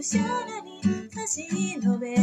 くしゃらに差し伸べ